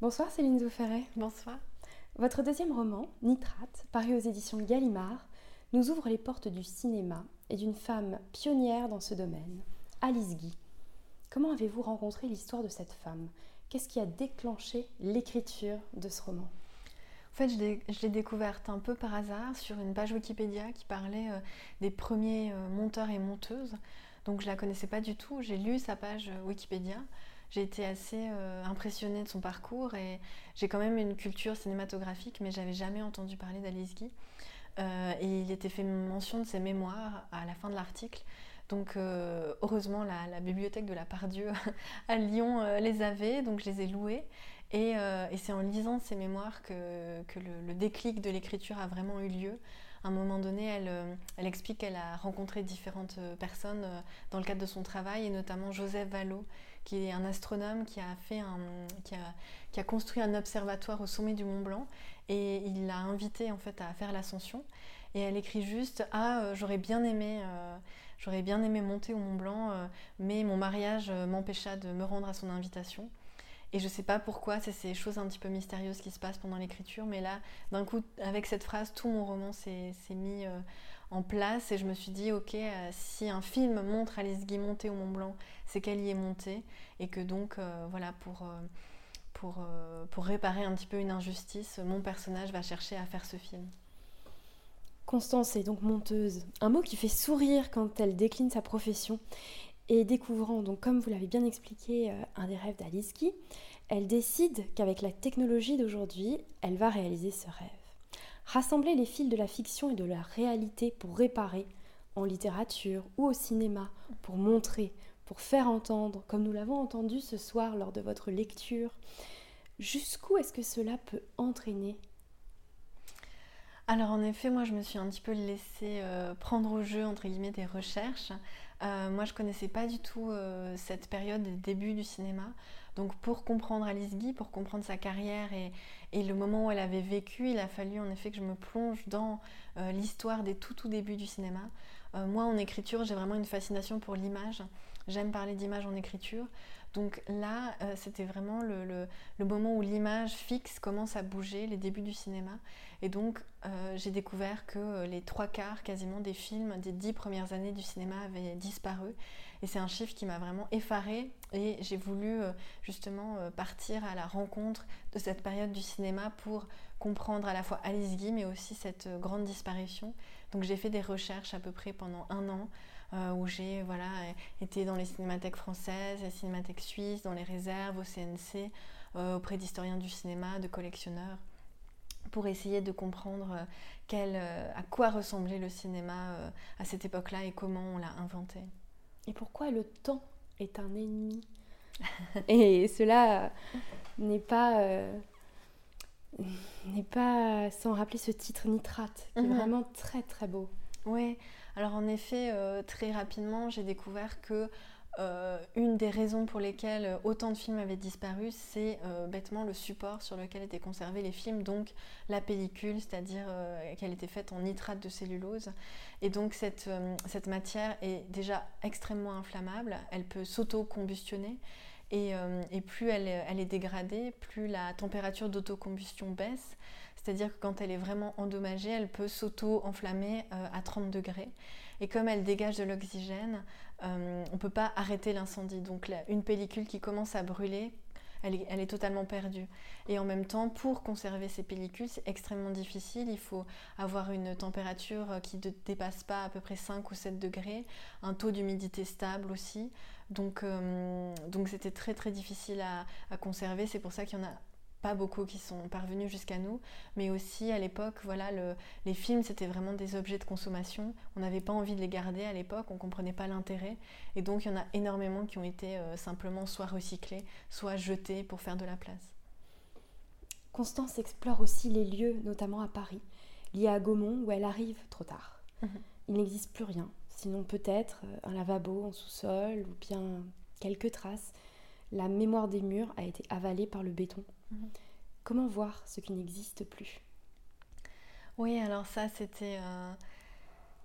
Bonsoir Céline Zouferret. Bonsoir. Votre deuxième roman, Nitrate, paru aux éditions Gallimard, nous ouvre les portes du cinéma et d'une femme pionnière dans ce domaine, Alice Guy. Comment avez-vous rencontré l'histoire de cette femme? Qu'est-ce qui a déclenché l'écriture de ce roman? En fait, je l'ai découverte un peu par hasard sur une page Wikipédia qui parlait euh, des premiers euh, monteurs et monteuses. Donc je la connaissais pas du tout. J'ai lu sa page euh, Wikipédia. J'ai été assez impressionnée de son parcours et j'ai quand même une culture cinématographique, mais j'avais jamais entendu parler d'Alice Guy. et il était fait mention de ses mémoires à la fin de l'article. Donc euh, heureusement, la, bibliothèque de la Pardieu à Lyon euh, les avait, donc je les ai louées. Et, euh, c'est en lisant ces mémoires que, le, déclic de l'écriture a vraiment eu lieu. À un moment donné, elle, explique qu'elle a rencontré différentes personnes dans le cadre de son travail, et notamment Joseph Vallot, qui est un astronome qui a, fait qui a construit un observatoire au sommet du Mont Blanc, et il l'a invité en fait à faire l'ascension. Et elle écrit juste Ah, j'aurais bien aimé J'aurais bien aimé monter au Mont Blanc, euh, mais mon mariage euh, m'empêcha de me rendre à son invitation. Et je ne sais pas pourquoi, c'est ces choses un petit peu mystérieuses qui se passent pendant l'écriture, mais là, d'un coup, avec cette phrase, tout mon roman s'est mis euh, en place et je me suis dit, ok, si un film montre Alice Guy monter au Mont Blanc, c'est qu'elle y est montée et que donc, voilà, pour, pour, pour réparer un petit peu une injustice, mon personnage va chercher à faire ce film. Constance est donc monteuse, un mot qui fait sourire quand elle décline sa profession. Et découvrant, donc comme vous l'avez bien expliqué, euh, un des rêves d'Alice elle décide qu'avec la technologie d'aujourd'hui, elle va réaliser ce rêve. Rassembler les fils de la fiction et de la réalité pour réparer, en littérature ou au cinéma, pour montrer, pour faire entendre, comme nous l'avons entendu ce soir lors de votre lecture. Jusqu'où est-ce que cela peut entraîner? Alors en effet, moi je me suis un petit peu laissée euh, prendre au jeu entre guillemets des recherches. Euh, moi je connaissais pas du tout euh, cette période des débuts du cinéma. Donc pour comprendre Alice Guy, pour comprendre sa carrière et, le moment où elle avait vécu, il a fallu en effet que je me plonge dans l'histoire des tout tout débuts du cinéma. moi en écriture, j'ai vraiment une fascination pour l'image. J'aime parler d'image en écriture. Donc là, c'était vraiment le, moment où l'image fixe commence à bouger, les débuts du cinéma. Et donc, euh, j'ai découvert que euh, les trois quarts quasiment des films des dix premières années du cinéma avaient disparu. Et c'est un chiffre qui m'a vraiment effarée. Et j'ai voulu euh, justement partir à la rencontre de cette période du cinéma pour comprendre à la fois Alice Guy, mais aussi cette grande disparition. Donc j'ai fait des recherches à peu près pendant un an. Où j'ai voilà, été dans les cinémathèques françaises, les cinémathèques suisses, dans les réserves, au CNC, auprès d'historiens du cinéma, de collectionneurs pour essayer de comprendre euh, euh, à quoi ressemblait le cinéma euh, à cette époque-là et comment on l'a inventé. Et pourquoi le temps est un ennemi? Et cela n'est pas, n'est pas sans rappeler ce titre Nitrate, qui est mhm. vraiment très très beau. Oui, alors en effet, très rapidement, j'ai découvert que euh, une des raisons pour lesquelles euh, autant de films avaient disparu, c'est euh, bêtement le support sur lequel étaient conservés les films, donc la pellicule, c'est-à-dire qu'elle était faite en nitrate de cellulose. Et donc cette, matière est déjà extrêmement inflammable, elle peut s'auto-combustionner. Et, plus elle, est dégradée, plus la température d'autocombustion baisse. C'est-à-dire que quand elle est vraiment endommagée, elle peut s'auto-enflammer à 30 degrés. Et comme elle dégage de l'oxygène, euh, on ne peut pas arrêter l'incendie. Donc une pellicule qui commence à brûler, elle est, totalement perdue. Et en même temps, pour conserver ces pellicules, c'est extrêmement difficile. Il faut avoir une température qui ne dépasse pas à peu près 5 ou 7 degrés, un taux d'humidité stable aussi. Donc euh, c'était très très difficile à conserver. C'est pour ça qu'il y en a pas beaucoup qui sont parvenus jusqu'à nous, mais aussi à l'époque, voilà, les films c'était vraiment des objets de consommation. On n'avait pas envie de les garder à l'époque, on comprenait pas l'intérêt, et donc il y en a énormément qui ont été euh, simplement soit recyclés, soit jetés pour faire de la place. Constance explore aussi les lieux, notamment à Paris, liés à Gaumont, où elle arrive trop tard. Mhm. Il n'existe plus rien, sinon peut-être euh, un lavabo en sous-sol ou bien quelques traces. La mémoire des murs a été avalée par le béton Mhm. Comment voir ce qui n'existe plus? Oui, alors ça, c'était... Euh,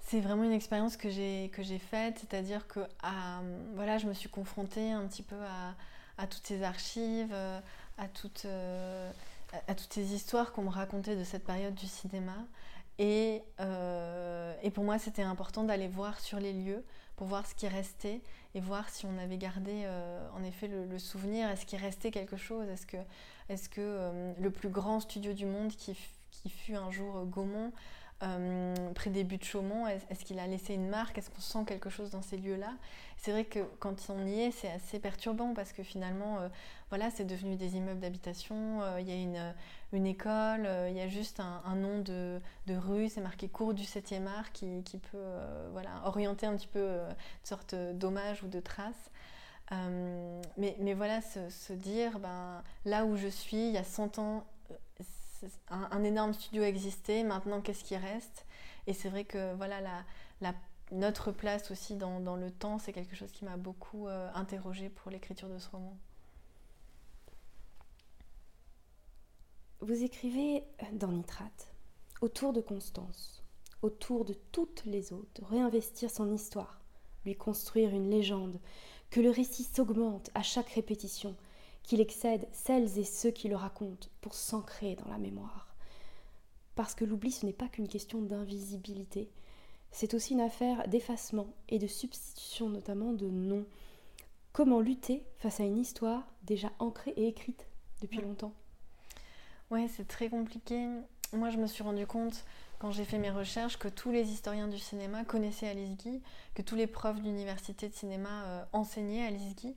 c'est vraiment une expérience que j'ai, faite, c'est-à-dire que voilà, je me suis confrontée un petit peu à, toutes ces archives, euh, à toutes, à toutes ces histoires qu'on me racontait de cette période du cinéma. Et pour moi, c'était important d'aller voir sur les lieux voir ce qui restait et voir si on avait gardé en effet le, souvenir. Est-ce qu'il restait quelque chose? Est-ce que, est -ce que le plus grand studio du monde qui, qui fut un jour Gaumont euh, près des buts de Chaumont Est-ce qu'il a laissé une marque? Est-ce qu'on sent quelque chose dans ces lieux-là? C'est vrai que quand on y est, c'est assez perturbant parce que finalement, euh, voilà, c'est devenu des immeubles d'habitation. Euh, il y a une, une école, il y a juste un, nom de, de rue, c'est marqué cours du 7e art qui, peut voilà, orienter un petit peu une sorte d'hommage ou de trace. mais, mais, voilà, se, se, dire, ben, là où je suis, il y a 100 ans, un, énorme studio existait, maintenant qu'est-ce qui reste? Et c'est vrai que voilà, la, notre place aussi dans, le temps, c'est quelque chose qui m'a beaucoup euh, interrogée pour l'écriture de ce roman. Vous écrivez dans Nitrate, autour de Constance, autour de toutes les autres, réinvestir son histoire, lui construire une légende, que le récit s'augmente à chaque répétition, qu'il excède celles et ceux qui le racontent pour s'ancrer dans la mémoire. Parce que l'oubli, ce n'est pas qu'une question d'invisibilité, c'est aussi une affaire d'effacement et de substitution notamment de noms. Comment lutter face à une histoire déjà ancrée et écrite depuis longtemps? Oui, c'est très compliqué. Moi, je me suis rendu compte quand j'ai fait mes recherches que tous les historiens du cinéma connaissaient Alice Guy, que tous les profs d'université de cinéma euh, enseignaient Alice Guy.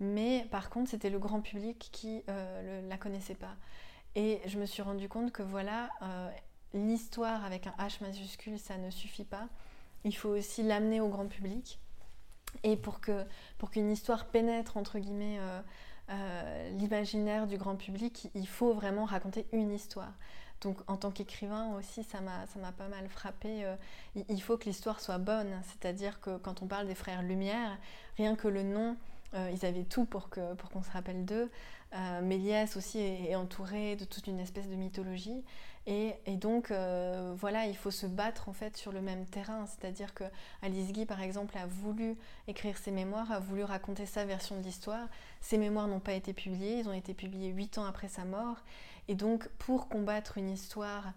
Mais par contre, c'était le grand public qui ne euh, la connaissait pas. Et je me suis rendu compte que voilà, euh, l'histoire avec un H majuscule, ça ne suffit pas. Il faut aussi l'amener au grand public. Et pour pour qu'une histoire pénètre entre guillemets euh, l'imaginaire du grand public, il faut vraiment raconter une histoire. Donc en tant qu'écrivain aussi, ça m'a pas mal frappé. il faut que l'histoire soit bonne, c'est-à-dire que quand on parle des frères Lumière, rien que le nom euh, ils avaient tout pour qu'on se rappelle d'eux. Euh, Méliès aussi est, entouré de toute une espèce de mythologie. Et, donc, euh, voilà, il faut se battre en fait sur le même terrain. C'est-à-dire que Alice Guy, par exemple, a voulu écrire ses mémoires, a voulu raconter sa version de l'histoire. Ses mémoires n'ont pas été publiées, ils ont été publiés huit ans après sa mort. Et donc, pour combattre une histoire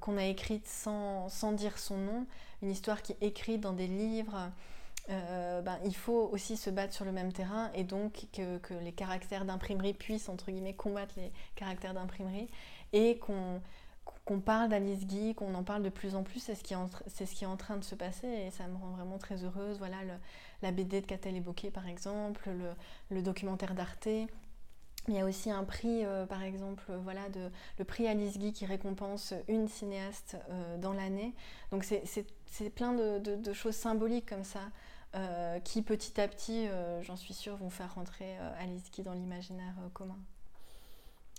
qu'on a écrite sans, sans, dire son nom, une histoire qui est écrite dans des livres, euh, ben, il faut aussi se battre sur le même terrain et donc que, les caractères d'imprimerie puissent, entre guillemets, combattre les caractères d'imprimerie et qu'on qu'on parle d'Alice Guy, qu'on en parle de plus en plus, c'est ce, qui est en, ce qui est en train de se passer et ça me rend vraiment très heureuse. Voilà, la BD de Catel évoquée par exemple, le, le documentaire d'Arte. Il y a aussi un prix, euh, par exemple, voilà, de, le prix Alice Guy qui récompense une cinéaste euh, dans l'année. Donc c'est plein de, de, de, choses symboliques comme ça euh, qui petit à petit, euh, j'en suis sûre, vont faire rentrer euh, Alice Guy dans l'imaginaire commun.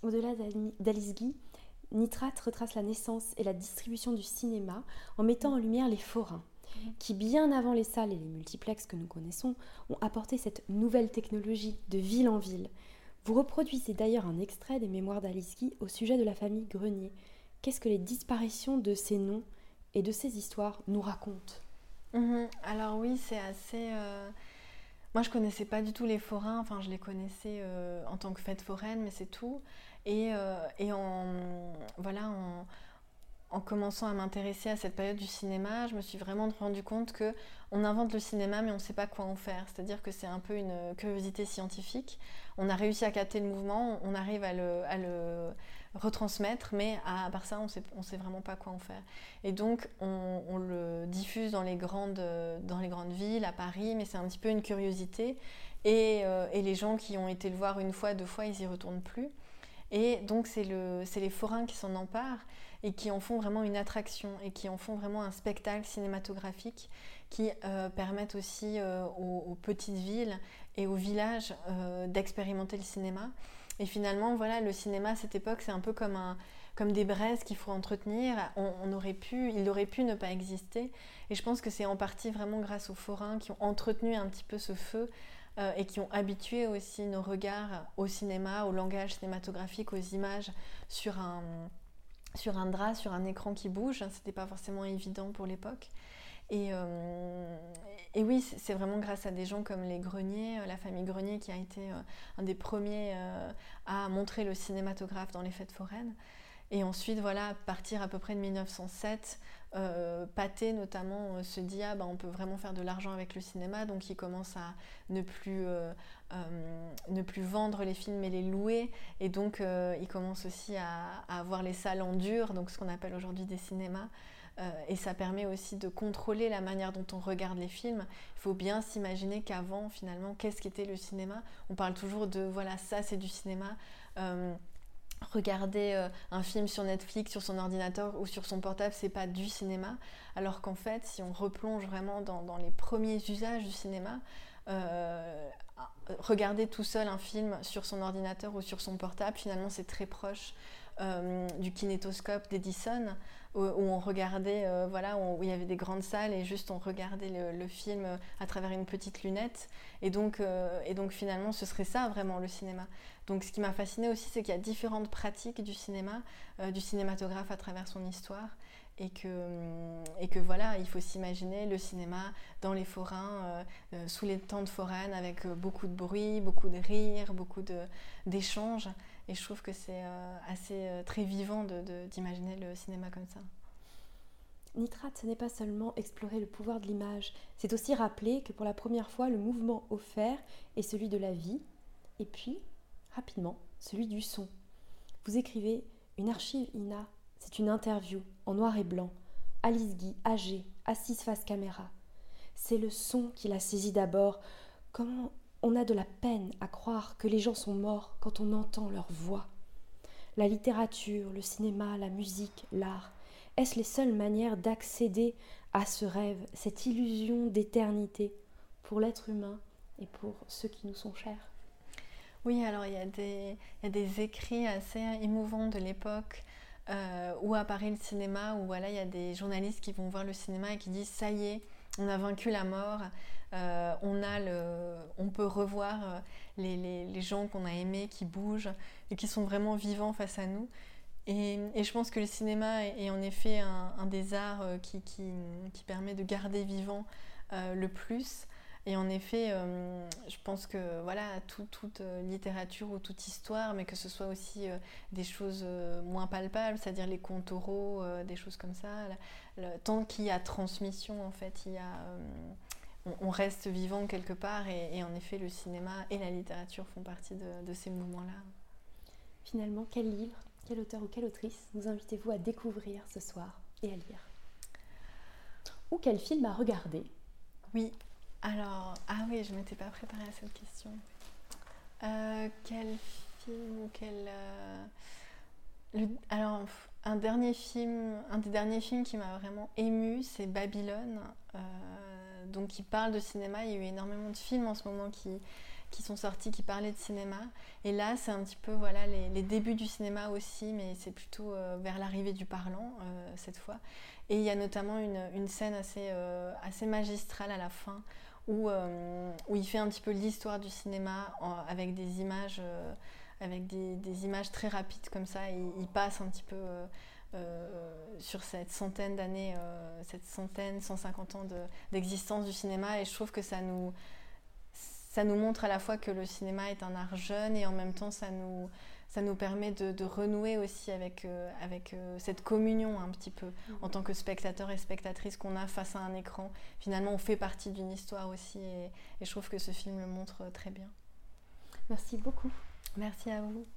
Au-delà d'Alice Guy, Nitrate retrace la naissance et la distribution du cinéma en mettant en lumière les forains, mhm. qui bien avant les salles et les multiplexes que nous connaissons, ont apporté cette nouvelle technologie de ville en ville. Vous reproduisez d'ailleurs un extrait des mémoires d'Alice Guy au sujet de la famille Grenier. Qu'est-ce que les disparitions de ces noms et de ces histoires nous racontent? Mhm. Alors oui, c'est assez... Euh, moi, je connaissais pas du tout les forains, enfin, je les connaissais euh, en tant que fête foraine, mais c'est tout. Et, euh, en, voilà, en, en commençant à m'intéresser à cette période du cinéma, je me suis vraiment rendu compte que on invente le cinéma mais on ne sait pas quoi en faire. C'est-à-dire que c'est un peu une curiosité scientifique. On a réussi à capter le mouvement, on arrive à le retransmettre, mais à, part ça, on sait, ne sait vraiment pas quoi en faire. Et donc, on, le diffuse dans les, grandes, dans les grandes villes, à Paris, mais c'est un petit peu une curiosité. Et, euh, et, les gens qui ont été le voir une fois, deux fois, ils n'y retournent plus. Et donc, c'est le, les forains qui s'en emparent et qui en font vraiment une attraction et qui en font vraiment un spectacle cinématographique qui euh, permettent aussi euh, aux, petites villes et aux villages euh, d'expérimenter le cinéma. Et finalement, voilà, le cinéma à cette époque, c'est un peu comme, un, comme des braises qu'il faut entretenir. On, aurait pu, il aurait pu ne pas exister. Et je pense que c'est en partie vraiment grâce aux forains qui ont entretenu un petit peu ce feu et qui ont habitué aussi nos regards au cinéma, au langage cinématographique, aux images sur un, sur un drap, sur un écran qui bouge. C'était pas forcément évident pour l'époque. Et, et oui, c'est vraiment grâce à des gens comme les Greniers, la famille Grenier qui a été un des premiers à montrer le cinématographe dans les fêtes foraines. Et ensuite, voilà, partir à peu près de 1907, euh, Pathé notamment euh, se dit ah, bah, on peut vraiment faire de l'argent avec le cinéma, donc il commence à ne plus, euh, ne plus vendre les films mais les louer, et donc il commence aussi à, avoir les salles en dur, donc ce qu'on appelle aujourd'hui des cinémas. Et ça permet aussi de contrôler la manière dont on regarde les films. Il faut bien s'imaginer qu'avant, finalement, qu'est-ce qu'était le cinéma? On parle toujours de voilà, ça c'est du cinéma regarder euh, un film sur Netflix, sur son ordinateur ou sur son portable, c'est pas du cinéma. Alors qu'en fait, si on replonge vraiment dans, les premiers usages du cinéma, euh, regarder tout seul un film sur son ordinateur ou sur son portable, finalement, c'est très proche euh, du kinétoscope d'Edison, où, on regardait, voilà, où, il y avait des grandes salles et juste on regardait le, film à travers une petite lunette. Et donc, et donc finalement, ce serait ça vraiment le cinéma. Donc ce qui m'a fasciné aussi, c'est qu'il y a différentes pratiques du cinéma, euh, du cinématographe à travers son histoire. Et que, hum, et que voilà, il faut s'imaginer le cinéma dans les forains, euh, euh, sous les tentes foraines, avec beaucoup de bruit, beaucoup de rires, beaucoup d'échanges. Et je trouve que c'est assez très vivant d'imaginer le cinéma comme ça. Nitrate, ce n'est pas seulement explorer le pouvoir de l'image, c'est aussi rappeler que pour la première fois, le mouvement offert est celui de la vie, et puis rapidement celui du son. Vous écrivez une archive INA, c'est une interview en noir et blanc. Alice Guy, âgée, assise face caméra. C'est le son qui l'a saisi d'abord. Comment on a de la peine à croire que les gens sont morts quand on entend leur voix. La littérature, le cinéma, la musique, l'art, est-ce les seules manières d'accéder à ce rêve, cette illusion d'éternité pour l'être humain et pour ceux qui nous sont chers? Oui, alors il y, a des, écrits assez émouvants de l'époque euh, où apparaît le cinéma, où voilà, il y a des journalistes qui vont voir le cinéma et qui disent ça y est, on a vaincu la mort, euh, on, a le, on peut revoir euh, les, gens qu'on a aimés qui bougent et qui sont vraiment vivants face à nous. Et, je pense que le cinéma est, en effet un, des arts qui, qui, permet de garder vivant le plus. Et en effet, euh, je pense que voilà, toute euh, littérature ou toute histoire, mais que ce soit aussi euh, des choses moins palpables, c'est-à-dire les contes oraux, des choses comme ça, tant qu'il y a transmission, en fait, il y a, on, reste vivant quelque part. Et, en effet, le cinéma et la littérature font partie de, de ces mouvements-là. Finalement, quel livre, quel auteur ou quelle autrice nous invitez-vous à découvrir ce soir et à lire? Ou quel film à regarder? Oui, alors, ah oui, je ne m'étais pas préparée à cette question. Euh, quel film ou quel. Euh, alors, un dernier film, un des derniers films qui m'a vraiment ému, c'est Babylone. Euh, donc, qui parle de cinéma. Il y a eu énormément de films en ce moment qui, qui sont sortis qui parlaient de cinéma. Et là, c'est un petit peu voilà, les, débuts du cinéma aussi, mais c'est plutôt vers l'arrivée du parlant cette fois. Et il y a notamment une, une scène assez, assez magistrale à la fin euh, où, il fait un petit peu l'histoire du cinéma avec des images, euh, avec des, images très rapides comme ça. il passe un petit peu euh, sur cette centaine d'années, cette centaine, 150 ans d'existence du cinéma. Et je trouve que ça nous, ça nous montre à la fois que le cinéma est un art jeune et en même temps ça nous ça nous permet de, renouer aussi avec, euh, avec euh, cette communion un petit peu en tant que spectateur et spectatrice qu'on a face à un écran. Finalement, on fait partie d'une histoire aussi et, et je trouve que ce film le montre très bien. Merci beaucoup. Merci à vous.